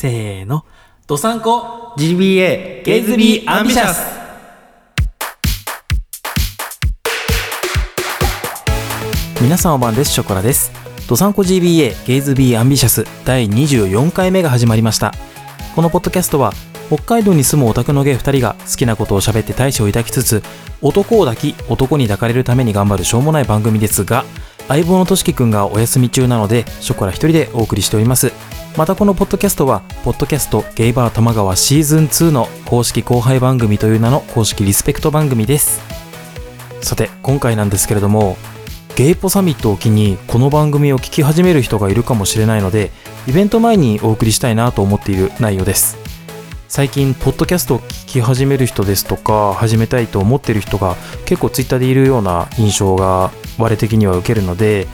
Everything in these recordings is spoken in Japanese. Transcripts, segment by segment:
せーの。ドサンコ GBA ゲイズビーアンビシャス皆さんおばんです。ショコラです。ドサンコ GBA ゲイズビーアンビシャス第24回目が始まりました。このポッドキャストは北海道に住むオタクのゲイ2人が好きなことを喋って大志を抱きつつ男を抱き男に抱かれるために頑張るしょうもない番組ですが相棒のとしきくんがお休み中なのでショコラ一人でお送りしておりますまたこのポッドキャストはポッドキャストゲイバー玉川シーズン2の公式後輩番組という名の公式リスペクト番組です。さて今回なんですけれどもゲイポサミットを機にこの番組を聞き始める人がいるかもしれないのでイベント前にお送りしたいなと思っている内容です。最近ポッドキャストを聞き始める人ですとか始めたいと思ってる人が結構ツイッターでいるような印象が我的には受けるので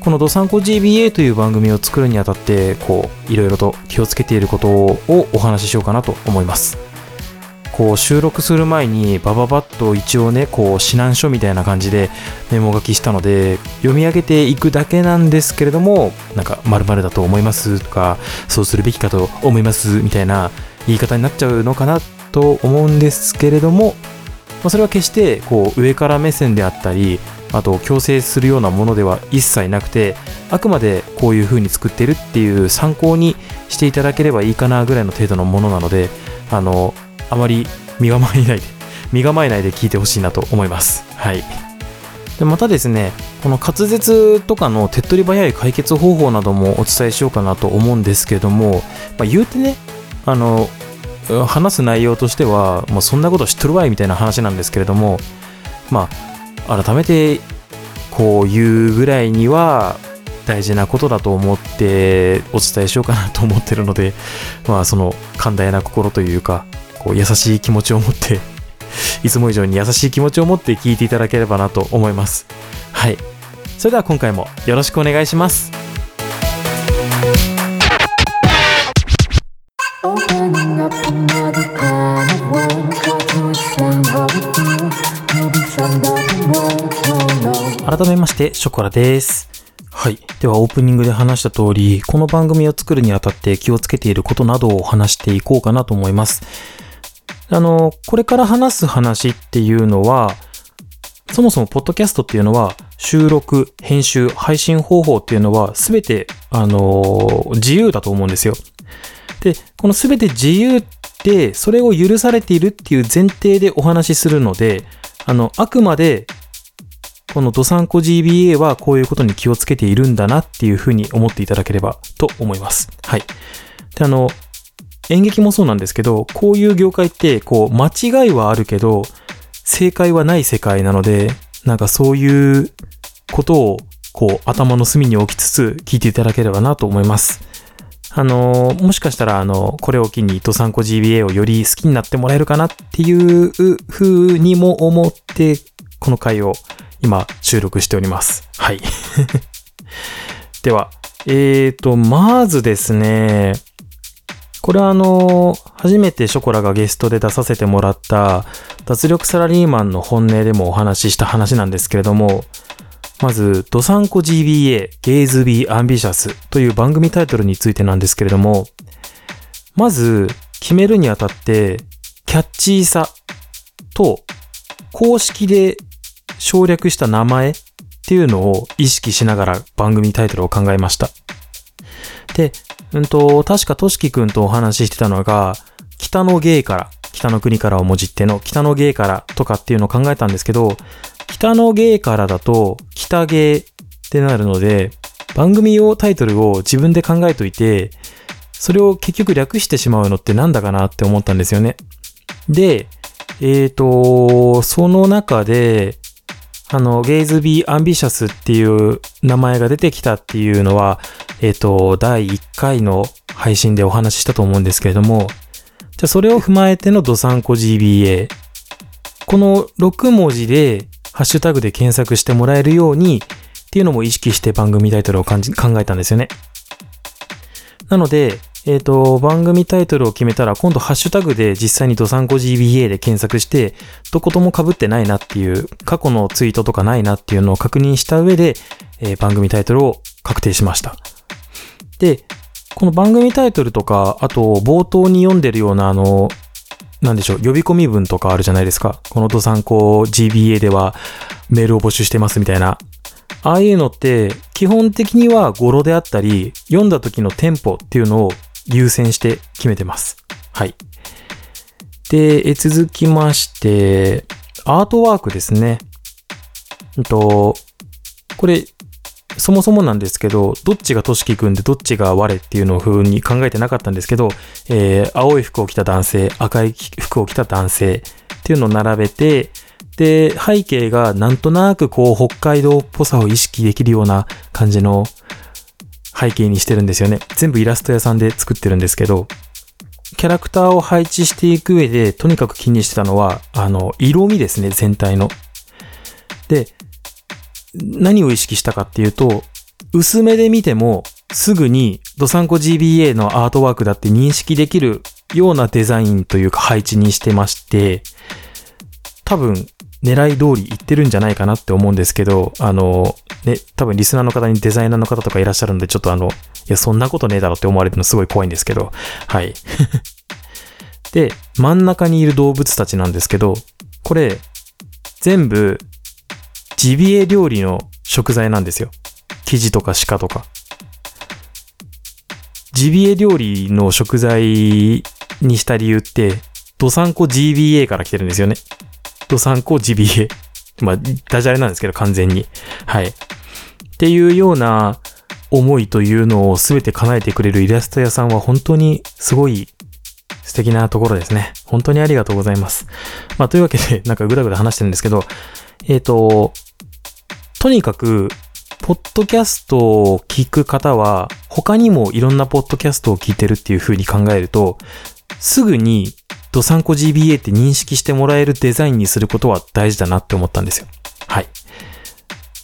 この「どさんこ GBA」という番組を作るにあたってこういろいろと気をつけていることをお話ししようかなと思います。こう収録する前にバババッと一応ねこう指南書みたいな感じでメモ書きしたので読み上げていくだけなんですけれどもなんか〇〇だと思いますとかそうするべきかと思いますみたいな言い方になっちゃうのかなと思うんですけれども、まあ、それは決してこう上から目線であったりあと強制するようなものでは一切なくてあくまでこういう風に作ってるっていう参考にしていただければいいかなぐらいの程度のものなのであのあまり身構えないで 身構えないで聞いてほしいなと思います。はい。でまたですねこの滑舌とかの手っ取り早い解決方法などもお伝えしようかなと思うんですけども、まあ、言うてねあの話す内容としてはもうそんなこと知っとるわいみたいな話なんですけれどもまあ改めてこう言うぐらいには大事なことだと思ってお伝えしようかなと思ってるので まあその寛大な心というかこう優しい気持ちを持って いつも以上に優しい気持ちを持って聞いていただければなと思います。はい。それでは今回もよろしくお願いします。改めまして、ショコラです。はい。では、オープニングで話した通り、この番組を作るにあたって気をつけていることなどを話していこうかなと思います。あの、これから話す話っていうのは、そもそもポッドキャストっていうのは、収録、編集、配信方法っていうのは、すべて、あの、自由だと思うんですよ。で、このすべて自由って、それを許されているっていう前提でお話しするので、あの、あくまでこのドサンコ GBA はこういうことに気をつけているんだなっていうふうに思っていただければと思います。はい。で、あの、演劇もそうなんですけど、こういう業界って、こう、間違いはあるけど、正解はない世界なので、なんかそういうことを、こう、頭の隅に置きつつ聞いていただければなと思います。あの、もしかしたら、あの、これを機にドサンコ GBA をより好きになってもらえるかなっていうふうにも思って、この回を今収録しております。はい。では、えーと、まずですね、これはあの、初めてショコラがゲストで出させてもらった脱力サラリーマンの本音でもお話しした話なんですけれども、まず、ドサンコ GBA ゲイズビーアンビシャスという番組タイトルについてなんですけれども、まず決めるにあたって、キャッチーさと公式で省略した名前っていうのを意識しながら番組タイトルを考えました。で、うんと、確かとしきくんとお話ししてたのが、北の芸から、北の国からをもじっての北の芸からとかっていうのを考えたんですけど、北の芸からだと北芸ってなるので、番組用タイトルを自分で考えといて、それを結局略してしまうのってなんだかなって思ったんですよね。で、えーと、その中で、あの、ゲイズビーアンビシャスっていう名前が出てきたっていうのは、えっ、と、第1回の配信でお話ししたと思うんですけれども、じゃそれを踏まえてのドサンコ GBA。この6文字で、ハッシュタグで検索してもらえるようにっていうのも意識して番組タイトルを考えたんですよね。なので、えっ、と、番組タイトルを決めたら、今度ハッシュタグで実際にドサンコ GBA で検索して、どことも被ってないなっていう、過去のツイートとかないなっていうのを確認した上で、えー番組タイトルを確定しました。で、この番組タイトルとか、あと冒頭に読んでるようなあの、なんでしょう、呼び込み文とかあるじゃないですか。このドサンコ GBA ではメールを募集してますみたいな。ああいうのって、基本的には語呂であったり、読んだ時のテンポっていうのを優先して決めてます。はい。で、え続きまして、アートワークですね。うんと、これ、そもそもなんですけど、どっちがとしきくんでどっちが我っていうのを風に考えてなかったんですけど、えー青い服を着た男性、赤い服を着た男性っていうのを並べて、で、背景がなんとなくこう北海道っぽさを意識できるような感じの背景にしてるんですよね。全部イラスト屋さんで作ってるんですけど、キャラクターを配置していく上で、とにかく気にしてたのは、あの、色味ですね、全体の。で、何を意識したかっていうと、薄めで見ても、すぐにドサンコ GBA のアートワークだって認識できるようなデザインというか配置にしてまして、多分狙い通りいってるんじゃないかなって思うんですけど、あの、ね、多分リスナーの方にデザイナーの方とかいらっしゃるんで、ちょっとあの、いや、そんなことねえだろって思われるのすごい怖いんですけど、はい。で、真ん中にいる動物たちなんですけど、これ、全部、ジビエ料理の食材なんですよ。キジとか鹿とか。ジビエ料理の食材にした理由って、ドサンコ GBA から来てるんですよね。ドサンコ GBA。まあ、ダジャレなんですけど、完全に。はい。っていうような思いというのを全て叶えてくれるイラスト屋さんは本当にすごい素敵なところですね。本当にありがとうございます。まあ、というわけで、なんかぐだぐだ話してるんですけど、えっ、と、とにかく、ポッドキャストを聞く方は、他にもいろんなポッドキャストを聞いてるっていう風に考えると、すぐにドサンコ GBA って認識してもらえるデザインにすることは大事だなって思ったんですよ。はい。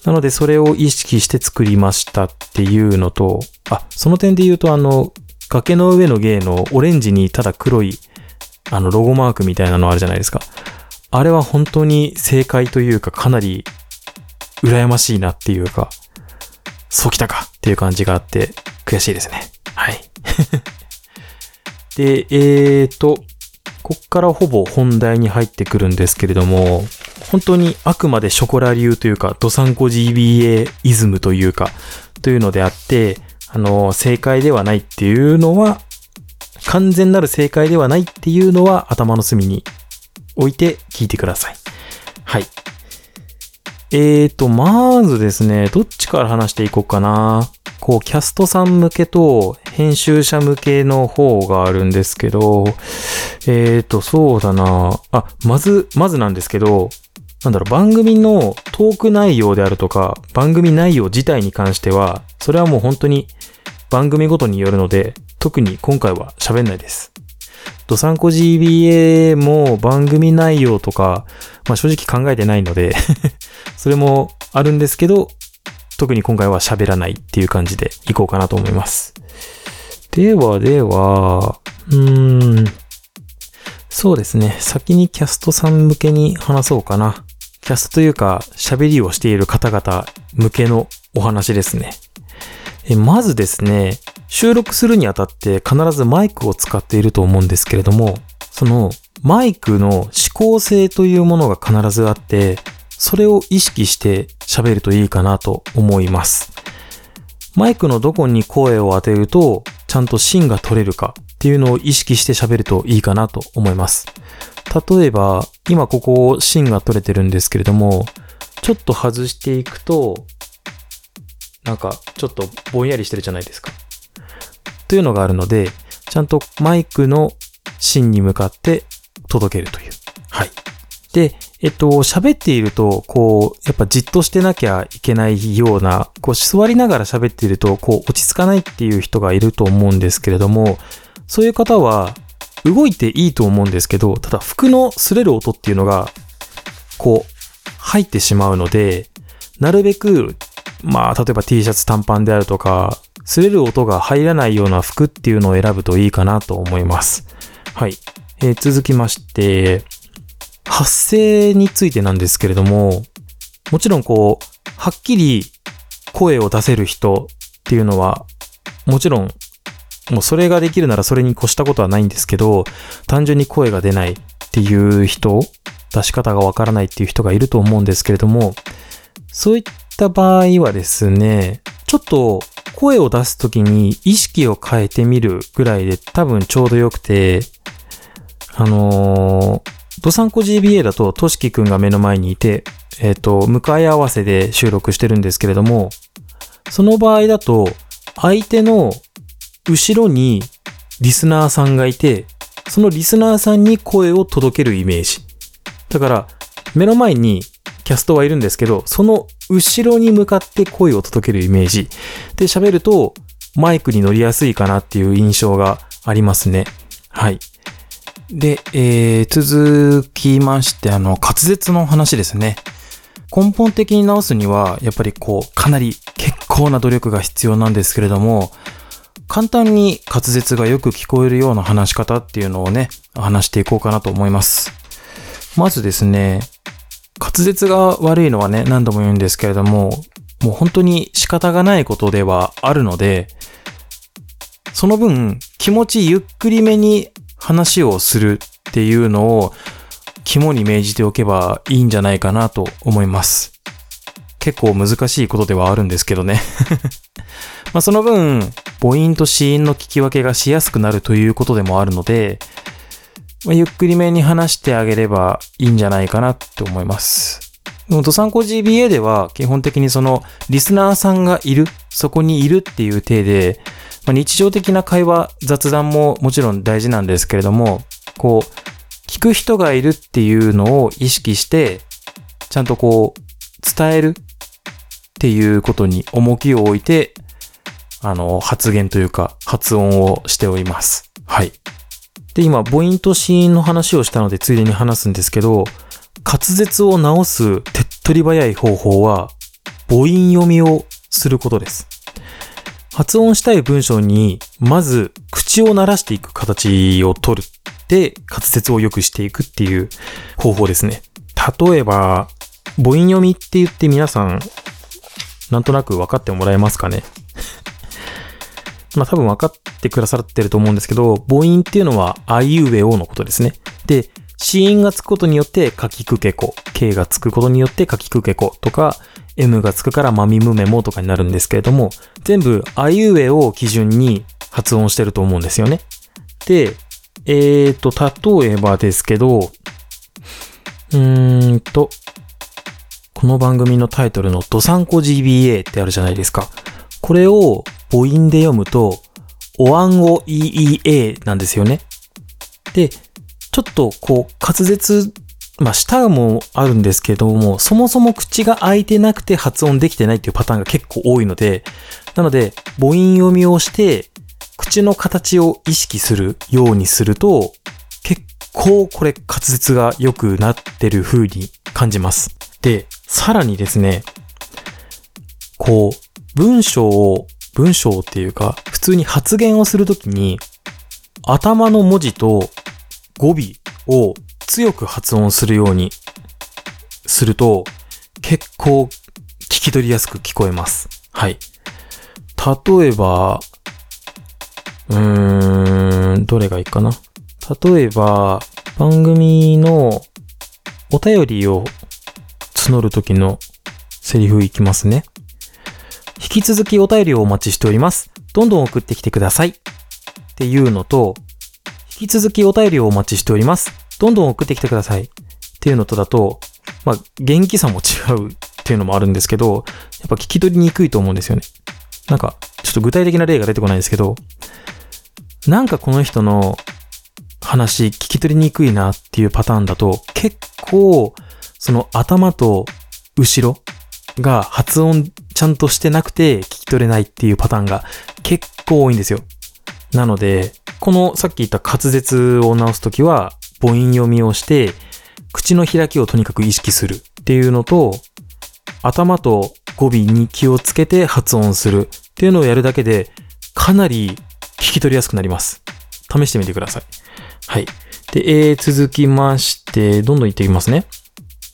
なので、それを意識して作りましたっていうのと、あ、その点で言うと、あの、崖の上の芸のオレンジにただ黒い、あの、ロゴマークみたいなのあるじゃないですか。あれは本当に正解というか、かなり羨ましいなっていうか、そうきたかっていう感じがあって、悔しいですね。はい。で、えーと、こっからほぼ本題に入ってくるんですけれども、本当にあくまでショコラ流というか、ドサンコ GBA イズムというか、というのであって、あの、正解ではないっていうのは、完全なる正解ではないっていうのは頭の隅に置いて聞いてください。はい。えーと、まずですね、どっちから話していこうかな。こう、キャストさん向けと編集者向けの方があるんですけど、えーと、そうだな。あ、まず、まずなんですけど、なんだろう、番組のトーク内容であるとか、番組内容自体に関しては、それはもう本当に番組ごとによるので、特に今回は喋んないです。ドサンコ GBA も番組内容とか、まあ正直考えてないので、それもあるんですけど、特に今回は喋らないっていう感じでいこうかなと思います。ではでは、うーん、そうですね。先にキャストさん向けに話そうかな。キャストというか、喋りをしている方々向けのお話ですね。まずですね、収録するにあたって必ずマイクを使っていると思うんですけれども、そのマイクの指向性というものが必ずあって、それを意識して喋るといいかなと思います。マイクのどこに声を当てると、ちゃんと芯が取れるかっていうのを意識して喋るといいかなと思います。例えば、今ここ芯が取れてるんですけれども、ちょっと外していくと、なんかちょっとぼんやりしてるじゃないですか。というのがあるので、ちゃんとマイクの芯に向かって届けるという。はい。で、えっと、喋っていると、こう、やっぱじっとしてなきゃいけないような、こう、座りながら喋っていると、こう、落ち着かないっていう人がいると思うんですけれども、そういう方は、動いていいと思うんですけど、ただ服の擦れる音っていうのが、こう、入ってしまうので、なるべく、まあ、例えば T シャツ短パンであるとか、擦れる音が入らないような服っていうのを選ぶといいかなと思います。はい。えー続きまして、発声についてなんですけれども、もちろんこう、はっきり声を出せる人っていうのは、もちろんもうそれができるならそれに越したことはないんですけど、単純に声が出ないっていう人、出し方がわからないっていう人がいると思うんですけれども、そういった場合はですね、ちょっと声を出すときに意識を変えてみるぐらいで多分ちょうどよくて、あのー、ドサンコ GBA だとトシキくんが目の前にいて、えっ、ー、と、向かい合わせで収録してるんですけれども、その場合だと、相手の後ろにリスナーさんがいて、そのリスナーさんに声を届けるイメージ。だから、目の前にキャストはいるんですけど、その後ろに向かって声を届けるイメージ。で、喋るとマイクに乗りやすいかなっていう印象がありますね。はい。で、えー、続きまして、あの、滑舌の話ですね。根本的に直すには、やっぱりこう、かなり結構な努力が必要なんですけれども、簡単に滑舌がよく聞こえるような話し方っていうのをね、話していこうかなと思います。まずですね、滑舌が悪いのはね、何度も言うんですけれども、もう本当に仕方がないことではあるので、その分気持ちゆっくりめに話をするっていうのを肝に銘じておけばいいんじゃないかなと思います。結構難しいことではあるんですけどね まあその分、母音と子音の聞き分けがしやすくなるということでもあるので、まあ、ゆっくりめに話してあげればいいんじゃないかなって思います。ドサンコ GBA では基本的にそのリスナーさんがいる、そこにいるっていう体で、まあ、日常的な会話、雑談ももちろん大事なんですけれども、こう、聞く人がいるっていうのを意識して、ちゃんとこう、伝えるっていうことに重きを置いて、あの、発言というか、発音をしております。はい。で、今、母音と子音の話をしたので、ついでに話すんですけど、滑舌を直す手っ取り早い方法は、母音読みをすることです。発音したい文章に、まず、口を鳴らしていく形をとる。で、滑舌を良くしていくっていう方法ですね。例えば、母音読みって言って皆さん、なんとなく分かってもらえますかね？まあ多分分かってくださってると思うんですけど、母音っていうのはあいうえおのことですね。で、子音がつくことによってかきくけこ、K がつくことによってかきくけことか、M がつくからまみむめもとかになるんですけれども、全部あいうえを基準に発音してると思うんですよね。で、えーと、例えばですけど、うーんと、この番組のタイトルのドサンコ GBA ってあるじゃないですか。これを母音で読むと、おわんお EEA なんですよね。で、ちょっとこう滑舌、まあ舌もあるんですけども、そもそも口が開いてなくて発音できてないっていうパターンが結構多いので、なので母音読みをして、口の形を意識するようにすると、結構これ滑舌が良くなってる風に感じます。で、さらにですね、こう、文章を文章っていうか、普通に発言をするときに、頭の文字と語尾を強く発音するようにすると、結構聞き取りやすく聞こえます。はい。例えば、うーん、どれがいいかな？例えば、番組のお便りを募るときのセリフいきますね。引き続きお便りをお待ちしております。どんどん送ってきてください。っていうのと、引き続きお便りをお待ちしております。どんどん送ってきてください。っていうのとだと、まあ、元気さも違うっていうのもあるんですけど、やっぱ聞き取りにくいと思うんですよね。なんか、ちょっと具体的な例が出てこないんですけど、なんかこの人の話聞き取りにくいなっていうパターンだと、結構、その頭と後ろが発音ちゃんとしてなくて聞き取れないっていうパターンが結構多いんですよ。なので、このさっき言った滑舌を直すときは母音読みをして、口の開きをとにかく意識するっていうのと、頭と語尾に気をつけて発音するっていうのをやるだけで、かなり聞き取りやすくなります。試してみてください。はい。で、えー、続きまして、どんどん言っていきますね。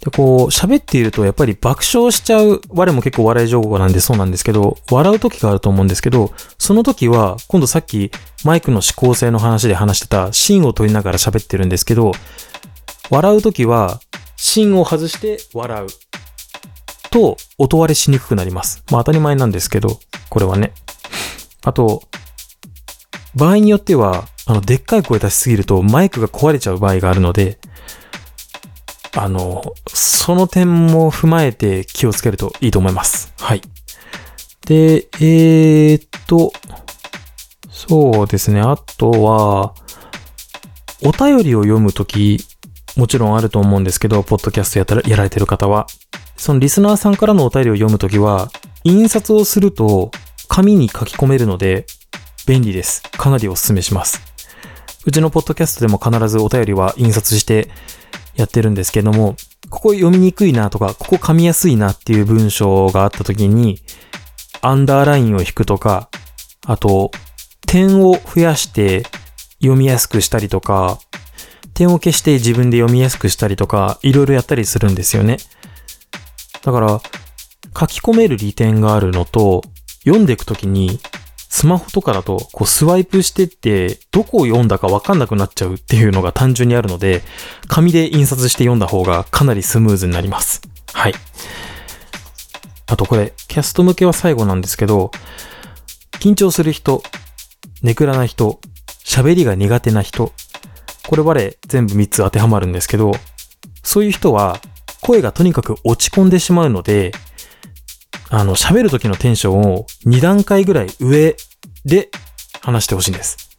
で、こう、喋っているとやっぱり爆笑しちゃう、我も結構笑い情報なんでそうなんですけど、笑う時があると思うんですけど、その時は、今度さっきマイクの指向性の話で話してた芯を取りながら喋ってるんですけど、笑う時は、芯を外して笑う。と、音割れしにくくなります。まあ当たり前なんですけど、これはね。あと、場合によっては、あの、でっかい声出しすぎるとマイクが壊れちゃう場合があるので、あの、その点も踏まえて気をつけるといいと思います。はい。で、えー、っと、そうですね。あとは、お便りを読むとき、もちろんあると思うんですけど、ポッドキャストやったらやられてる方は、そのリスナーさんからのお便りを読むときは、印刷をすると紙に書き込めるので便利です。かなりお勧めします。うちのポッドキャストでも必ずお便りは印刷してやってるんですけども、ここ読みにくいなとか、ここ噛みやすいなっていう文章があったときに、アンダーラインを引くとか、あと、点を増やして読みやすくしたりとか、点を消して自分で読みやすくしたりとか、いろいろやったりするんですよね。だから、書き込める利点があるのと、読んでいくときに、スマホとかだと、こうスワイプしてって、どこを読んだかわかんなくなっちゃうっていうのが単純にあるので、紙で印刷して読んだ方がかなりスムーズになります。はい。あとこれ、キャスト向けは最後なんですけど、緊張する人、ネクラな人、喋りが苦手な人、これ我全部3つ当てはまるんですけど、そういう人は声がとにかく落ち込んでしまうので、あの、喋る時のテンションを2段階ぐらい上で話してほしいんです。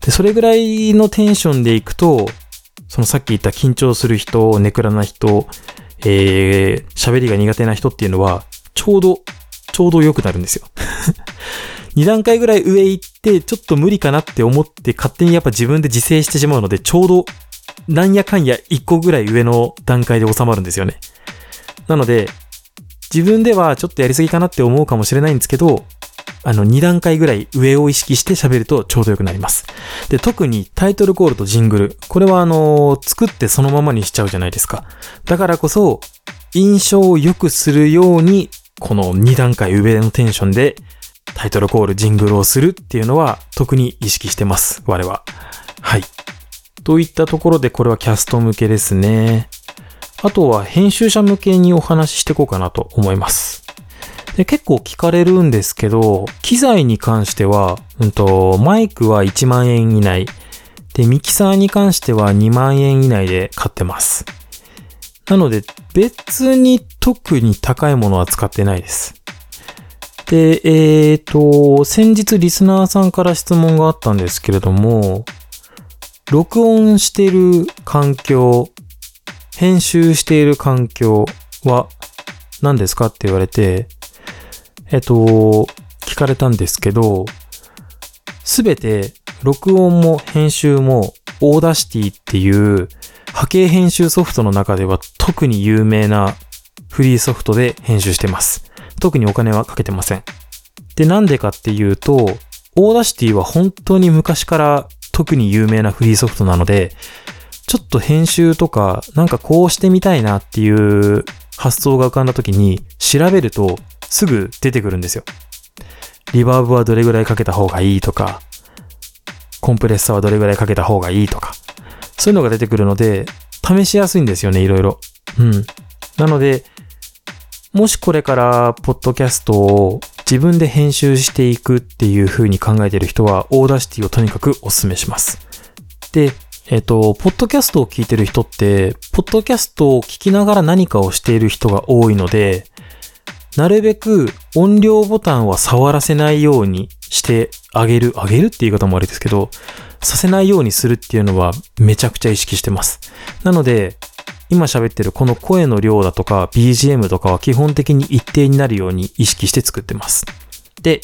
で、それぐらいのテンションでいくと、そのさっき言った緊張する人、ネクラな人、えー、喋りが苦手な人っていうのは、ちょうど、ちょうど良くなるんですよ。2段階ぐらい上行って、ちょっと無理かなって思って勝手にやっぱ自分で自制してしまうので、ちょうど、なんやかんや1個ぐらい上の段階で収まるんですよね。なので、自分ではちょっとやりすぎかなって思うかもしれないんですけど、あの、2段階ぐらい上を意識して喋るとちょうど良くなります。で、特にタイトルコールとジングル。これはあの作ってそのままにしちゃうじゃないですか。だからこそ、印象を良くするように、この2段階上のテンションで、タイトルコール、ジングルをするっていうのは、特に意識してます。我は。はい。といったところで、これはキャスト向けですね。あとは編集者向けにお話ししていこうかなと思います。で結構聞かれるんですけど、機材に関しては、うんと、マイクは1万円以内。で、ミキサーに関しては2万円以内で買ってます。なので、別に特に高いものは使ってないです。で、えーと、先日リスナーさんから質問があったんですけれども、録音してる環境、編集している環境は何ですかって言われて、えっと、聞かれたんですけど、すべて録音も編集も Audacity っていう波形編集ソフトの中では特に有名なフリーソフトで編集してます。特にお金はかけてません。で、なんでかっていうと、 Audacity は本当に昔から特に有名なフリーソフトなので、ちょっと編集とか、なんかこうしてみたいなっていう発想が浮かんだ時に調べるとすぐ出てくるんですよ。リバーブはどれぐらいかけた方がいいとか、コンプレッサーはどれぐらいかけた方がいいとか、そういうのが出てくるので、試しやすいんですよね、いろいろ。うん。なので、もしこれから、ポッドキャストを自分で編集していくっていう風に考えている人は、 Audacity をとにかくお勧めします。で、えっ、と、ポッドキャストを聞いてる人って、ポッドキャストを聞きながら何かをしている人が多いので、なるべく音量ボタンは触らせないようにしてあげる、あげるって言い方もあれですけど、させないようにするっていうのはめちゃくちゃ意識してます。なので、今喋ってるこの声の量だとか BGM とかは基本的に一定になるように意識して作ってます。で、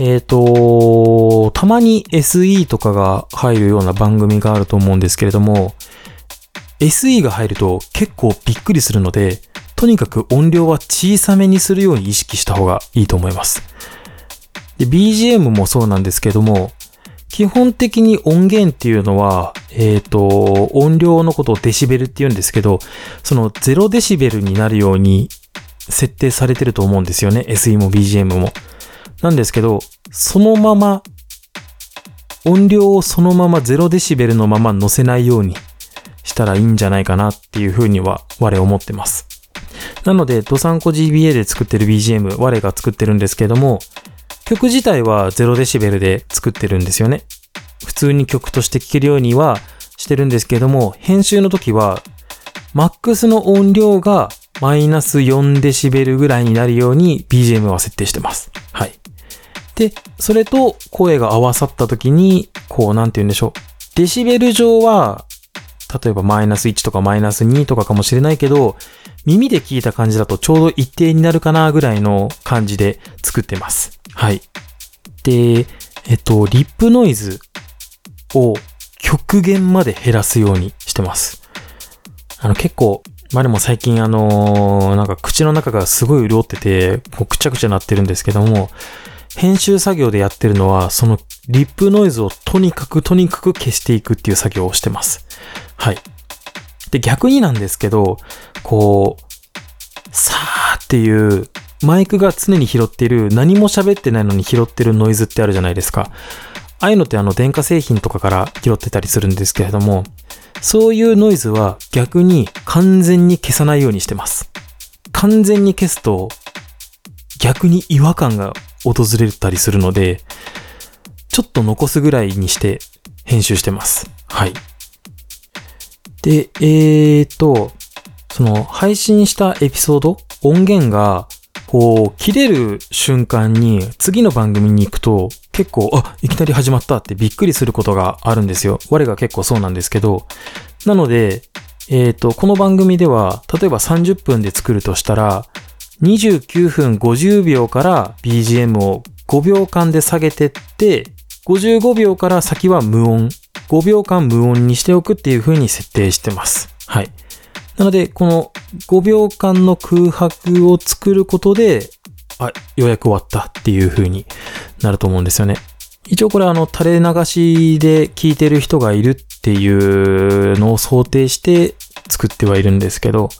えっ、と、たまに SE とかが入るような番組があると思うんですけれども、SE が入ると結構びっくりするので、とにかく音量は小さめにするように意識した方がいいと思います。で、BGM もそうなんですけども、基本的に音源っていうのは、えっ、と、音量のことをデシベルって言うんですけど、その0デシベルになるように設定されてると思うんですよね。SE も BGM も。なんですけど、そのまま、音量をそのまま0デシベルのまま乗せないようにしたらいいんじゃないかなっていうふうには我思ってます。なので、ドサンコ GBA で作ってる BGM、我が作ってるんですけども、曲自体は0デシベルで作ってるんですよね。普通に曲として聴けるようにはしてるんですけども、編集の時は、マックスの音量がマイナス4デシベルぐらいになるように BGM は設定してます。はい。で、それと声が合わさった時に、こう、なんて言うんでしょう。デシベル上は、例えばマイナス1とかマイナス2とかかもしれないけど、耳で聞いた感じだとちょうど一定になるかなぐらいの感じで作ってます。はい。で、えっと、リップノイズを極限まで減らすようにしてます。あの結構、まあでも最近あのーなんか口の中がすごい潤ってて、もうくちゃくちゃなってるんですけども、編集作業でやってるのは、そのリップノイズをとにかくとにかく消していくっていう作業をしてます。はい。で、逆になんですけど、こう、さーっていう、マイクが常に拾っている、何も喋ってないのに拾ってるノイズってあるじゃないですか。ああいうのってあの電化製品とかから拾ってたりするんですけれども、そういうノイズは逆に完全に消さないようにしてます。完全に消すと逆に違和感が訪れたりするので、ちょっと残すぐらいにして編集してます。はい。で、えーと、その配信したエピソード、音源がこう切れる瞬間に次の番組に行くと結構、あ、いきなり始まったってびっくりすることがあるんですよ。我が結構そうなんですけど、なので、えっ、と、この番組では、例えば30分で作るとしたら、29分50秒から BGM を5秒間で下げてって、55秒から先は無音、5秒間無音にしておくっていう風に設定してます。はい。なので、この5秒間の空白を作ることで、あ、ようやく終わったっていう風になると思うんですよね。一応これあの垂れ流しで聞いてる人がいるっていうのを想定して作ってはいるんですけど、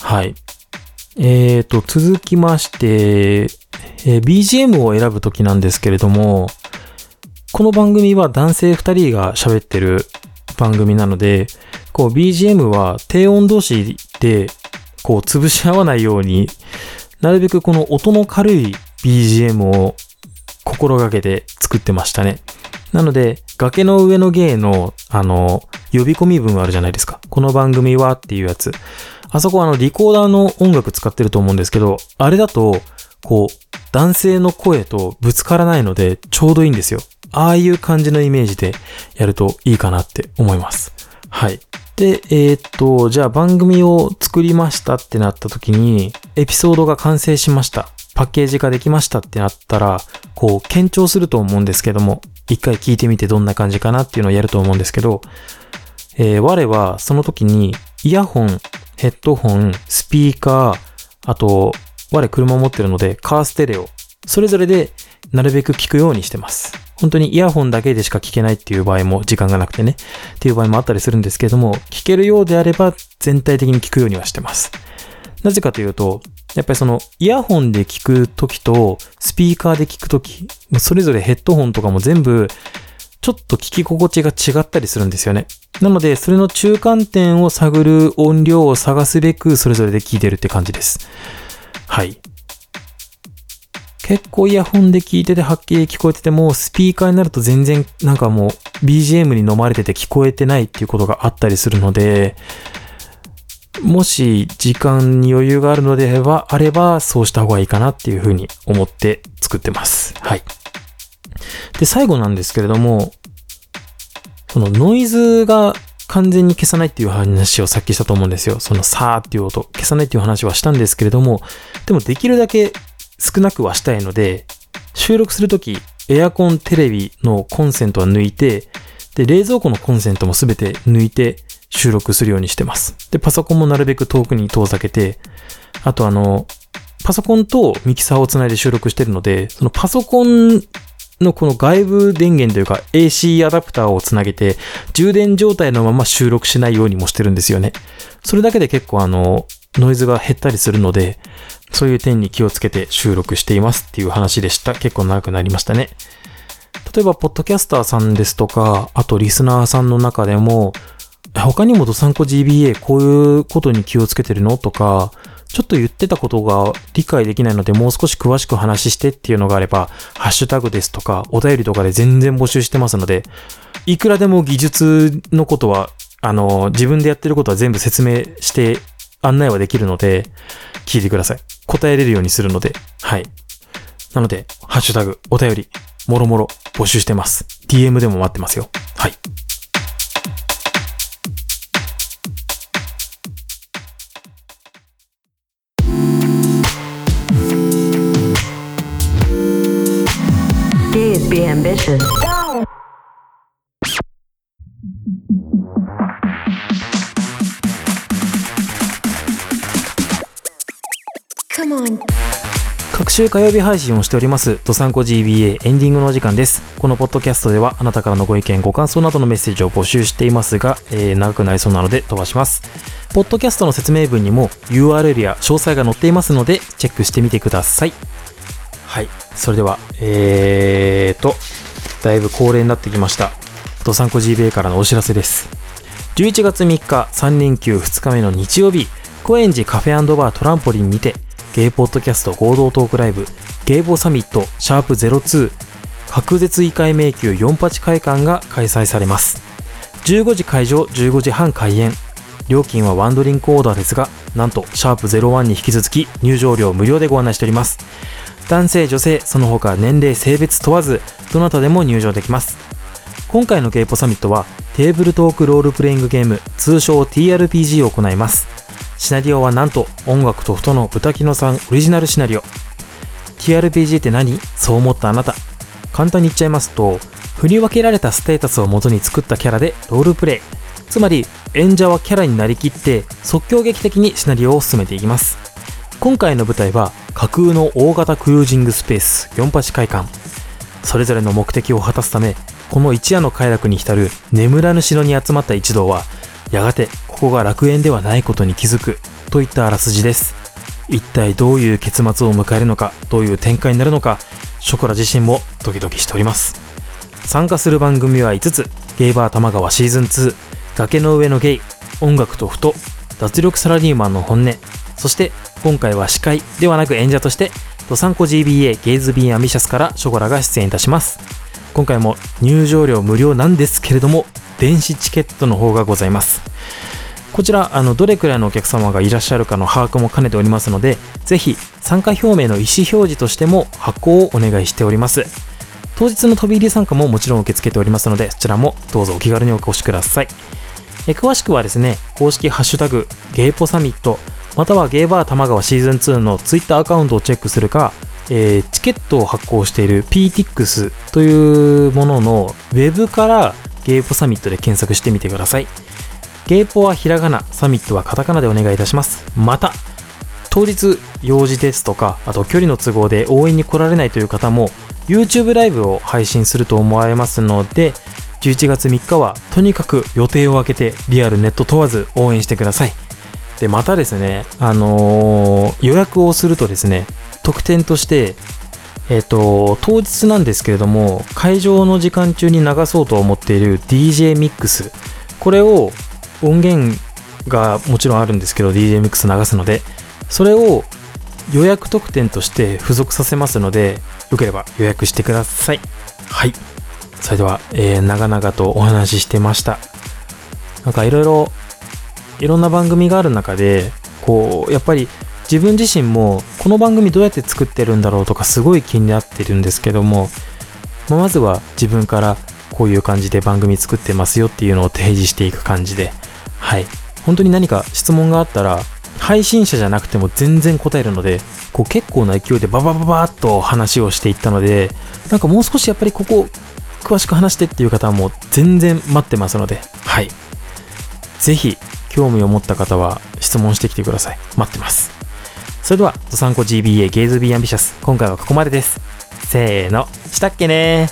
はい。えーと、続きまして、えー BGM を選ぶときなんですけれども、この番組は男性2人が喋ってる番組なので、こう BGM は低音同士でこう潰し合わないように、なるべくこの音の軽い BGM を心がけて作ってましたね。なので、崖の上の芸の、あの、呼び込み文あるじゃないですか。この番組はっていうやつ。あそこあの、リコーダーの音楽使ってると思うんですけど、あれだと、こう、男性の声とぶつからないので、ちょうどいいんですよ。ああいう感じのイメージでやるといいかなって思います。はい。で、えーっと、じゃあ番組を作りましたってなった時に、エピソードが完成しました。パッケージ化できましたってなったら、こう、検証すると思うんですけども、一回聞いてみてどんな感じかなっていうのをやると思うんですけど、えー我はその時に、イヤホン、ヘッドホン、スピーカー、あと、我車持ってるので、カーステレオ、それぞれでなるべく聞くようにしてます。本当にイヤホンだけでしか聞けないっていう場合も時間がなくてね、っていう場合もあったりするんですけれども、聞けるようであれば全体的に聞くようにはしてます。なぜかというと、やっぱりそのイヤホンで聞くときとスピーカーで聞くとき、それぞれヘッドホンとかも全部ちょっと聞き心地が違ったりするんですよね。なので、それの中間点を探る音量を探すべくそれぞれで聞いてるって感じです。はい。結構イヤホンで聞いててはっきり聞こえてても、スピーカーになると全然なんかもう BGM に飲まれてて聞こえてないっていうことがあったりするので、もし時間に余裕があるのであれば、あればそうした方がいいかなっていうふうに思って作ってます。はい。で、最後なんですけれども、そのノイズが完全に消さないっていう話をさっきしたと思うんですよ。そのさーっていう音、消さないっていう話はしたんですけれども、でもできるだけ少なくはしたいので、収録するとき、エアコン、テレビのコンセントは抜いて、で、冷蔵庫のコンセントもすべて抜いて収録するようにしてます。で、パソコンもなるべく遠くに遠ざけて、あとあの、パソコンとミキサーをつないで収録してるので、そのパソコンのこの外部電源というか AC アダプターをつなげて充電状態のまま収録しないようにもしてるんですよね。それだけで結構あの、ノイズが減ったりするので、そういう点に気をつけて収録していますっていう話でした。結構長くなりましたね。例えば、ポッドキャスターさんですとか、あとリスナーさんの中でも、他にもドサンコ GBA こういうことに気をつけてるの？とか、ちょっと言ってたことが理解できないのでもう少し詳しく話してっていうのがあれば、ハッシュタグですとか、お便りとかで全然募集してますので、いくらでも技術のことは、あの、自分でやってることは全部説明して案内はできるので、聞いてください。答えれるようにするので、はい。なので、ハッシュタグ、お便り、もろもろ募集してます。DM でも待ってますよ。はい。Ambitious. Come on. 各週火曜日配信をしております、ドサンコ GBA エンディングのお時間です。このポッドキャストでは、あなたからのご意見、ご感想などのメッセージを募集していますが、えー長くなりそうなので飛ばします。ポッドキャストの説明文にも URL や詳細が載っていますので、チェックしてみてください。はい。それでは、えーと、だいぶ恒例になってきました。ドサンコ GBA からのお知らせです。11月3日3連休2日目の日曜日、高円寺カフェバートランポリンにて、ゲイポッドキャスト合同トークライブ、ゲイボサミットシャープ02、隔絶異界迷宮48会館が開催されます。15時会場、15時半開演。料金はワンドリンクオーダーですが、なんと、シャープ01に引き続き入場料無料でご案内しております。男性、女性、その他年齢、性別問わず、どなたでも入場できます。今回のゲイポサミットはテーブルトークロールプレイングゲーム通称 TRPG を行います。シナリオはなんと音楽と太の豚キノさんオリジナルシナリオ。TRPG って何？そう思ったあなた。簡単に言っちゃいますと振り分けられたステータスを元に作ったキャラでロールプレイ。つまり演者はキャラになりきって即興劇的にシナリオを進めていきます。今回の舞台は架空の大型クルージングスペース48会館。それぞれの目的を果たすためこの一夜の快楽に浸る眠らぬ城に集まった一同はやがてここが楽園ではないことに気づくといったあらすじです。一体どういう結末を迎えるのかどういう展開になるのかショコラ自身もドキドキしております。参加する番組は5つ。ゲイバー玉川シーズン2崖の上のゲイ音楽とふと脱力サラリーマンの本音。そして今回は司会ではなく演者としてドサンコ GBA ゲイズビーンアンビシャスからショコラが出演いたします。今回も入場料無料なんですけれども電子チケットの方がございます。こちらあのどれくらいのお客様がいらっしゃるかの把握も兼ねておりますのでぜひ参加表明の意思表示としても発行をお願いしております。当日の飛び入り参加ももちろん受け付けておりますのでそちらもどうぞお気軽にお越しください。え詳しくはですね公式ハッシュタグゲイポサミットまたはゲイバー玉川シーズン2のツイッターアカウントをチェックするかえーチケットを発行している PTX というもののウェブからゲイポサミットで検索してみてください。ゲイポはひらがな、サミットはカタカナでお願いいたします。また、当日用事ですとか、あと距離の都合で応援に来られないという方も YouTube ライブを配信すると思われますので、11月3日はとにかく予定を空けてリアルネット問わず応援してください。で、またですね、あのー予約をするとですね、特典として、えっ、と、当日なんですけれども、会場の時間中に流そうと思っている DJ ミックス、これを音源がもちろんあるんですけど、DJ ミックス流すので、それを予約特典として付属させますので、よければ予約してください。はい。それでは、えー長々とお話ししてました。なんかいろいろ、いろんな番組がある中で、こう、やっぱり自分自身もこの番組どうやって作ってるんだろうとかすごい気になってるんですけども、まあまずは自分からこういう感じで番組作ってますよっていうのを提示していく感じで、はい。本当に何か質問があったら、配信者じゃなくても全然答えるので、こう結構な勢いでババババーっと話をしていったので、なんかもう少しやっぱりここ詳しく話してっていう方はもう全然待ってますので、はい。ぜひ興味を持った方は質問してきてください。待ってます。それでは、ドサンコ GBA ゲイズビーアンビシャス、今回はここまでです。せーの。したっけね